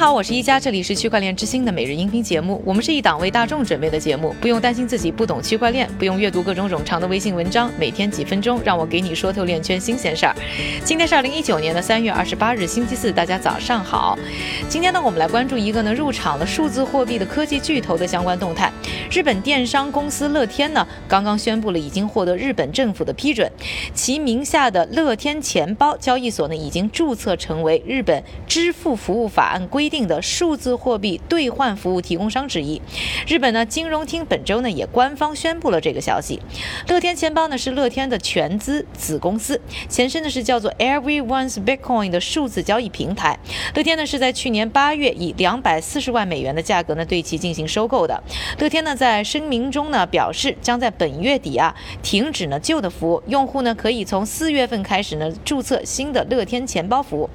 好，我是一加，这里是区块链之星的每日音频节目。我们是一档为大众准备的节目，不用担心自己不懂区块链，不用阅读各种冗长的微信文章，每天几分钟，让我给你说透链圈新鲜事儿。今天是二零一九年的三月二十八日，星期四，大家早上好。今天呢，我们来关注一个呢入场了数字货币的科技巨头的相关动态。日本电商公司乐天呢，刚刚宣布了已经获得日本政府的批准，其名下的乐天钱包交易所呢，已经注册成为日本支付服务法案规。定的数字货币兑换服务提供商之一，日本呢金融厅本周呢也官方宣布了这个消息。乐天钱包呢是乐天的全资子公司，前身呢是叫做 Everyone's Bitcoin 的数字交易平台。乐天呢是在去年八月以两百四十万美元的价格呢对其进行收购的。乐天呢在声明中呢表示，将在本月底啊停止呢旧的服务，用户呢可以从四月份开始呢注册新的乐天钱包服务。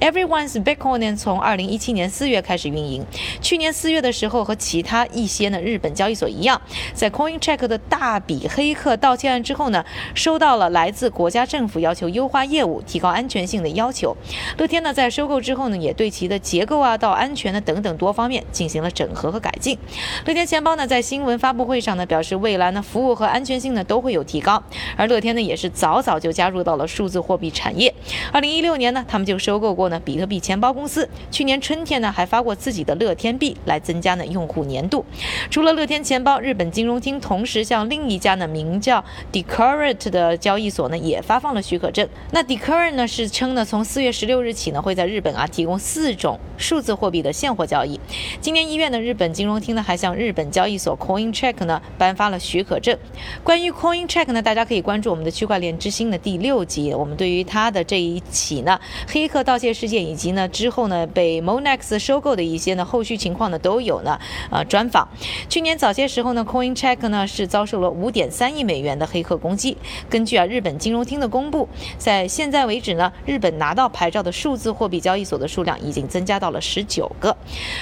Everyone's Bitcoin 呢从二零一七年。年四月开始运营，去年四月的时候和其他一些呢日本交易所一样，在 CoinCheck 的大笔黑客盗窃案之后呢，收到了来自国家政府要求优化业务、提高安全性的要求。乐天呢在收购之后呢，也对其的结构啊到安全的等等多方面进行了整合和改进。乐天钱包呢在新闻发布会上呢表示，未来呢服务和安全性呢都会有提高。而乐天呢也是早早就加入到了数字货币产业。二零一六年呢，他们就收购过呢比特币钱包公司。去年春。片呢还发过自己的乐天币来增加呢用户粘度。除了乐天钱包，日本金融厅同时向另一家呢名叫 Decurrent 的交易所呢也发放了许可证。那 Decurrent 呢是称呢从四月十六日起呢会在日本啊提供四种数字货币的现货交易。今年一月呢日本金融厅呢还向日本交易所 CoinCheck 呢颁发了许可证。关于 CoinCheck 呢大家可以关注我们的区块链之星的第六集，我们对于它的这一起呢黑客盗窃事件以及呢之后呢被 Monex 收购的一些呢后续情况呢都有呢呃专访。去年早些时候呢，CoinCheck 呢是遭受了五点三亿美元的黑客攻击。根据啊日本金融厅的公布，在现在为止呢，日本拿到牌照的数字货币交易所的数量已经增加到了十九个。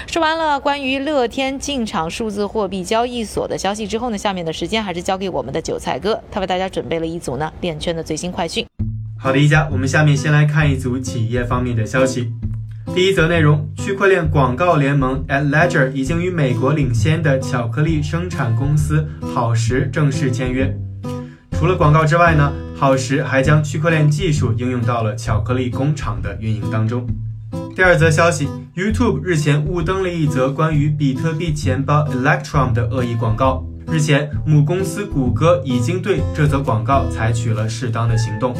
说完了关于乐天进场数字货币交易所的消息之后呢，下面的时间还是交给我们的韭菜哥，他为大家准备了一组呢链圈的最新快讯。好的，一家，我们下面先来看一组企业方面的消息。第一则内容：区块链广告联盟 at Ledger 已经与美国领先的巧克力生产公司好时正式签约。除了广告之外呢，好时还将区块链技术应用到了巧克力工厂的运营当中。第二则消息：YouTube 日前误登了一则关于比特币钱包 Electrum 的恶意广告。日前，母公司谷歌已经对这则广告采取了适当的行动。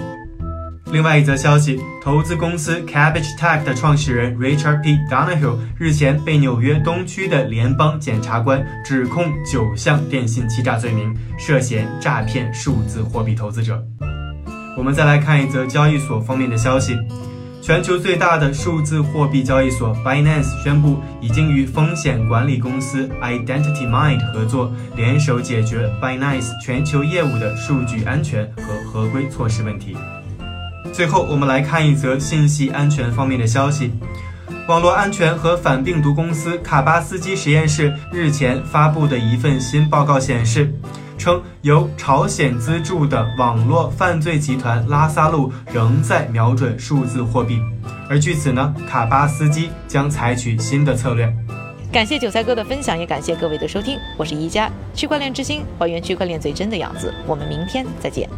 另外一则消息，投资公司 Cabbage Tech 的创始人 Richard P. Donahue 日前被纽约东区的联邦检察官指控九项电信欺诈罪名，涉嫌诈骗数字货币投资者。我们再来看一则交易所方面的消息，全球最大的数字货币交易所 Binance 宣布，已经与风险管理公司 Identity Mind 合作，联手解决 Binance 全球业务的数据安全和合规措施问题。最后，我们来看一则信息安全方面的消息。网络安全和反病毒公司卡巴斯基实验室日前发布的一份新报告显示，称由朝鲜资助的网络犯罪集团拉萨路仍在瞄准数字货币，而据此呢，卡巴斯基将采取新的策略。感谢韭菜哥的分享，也感谢各位的收听，我是一加区块链之星，还原区块链最真的样子。我们明天再见。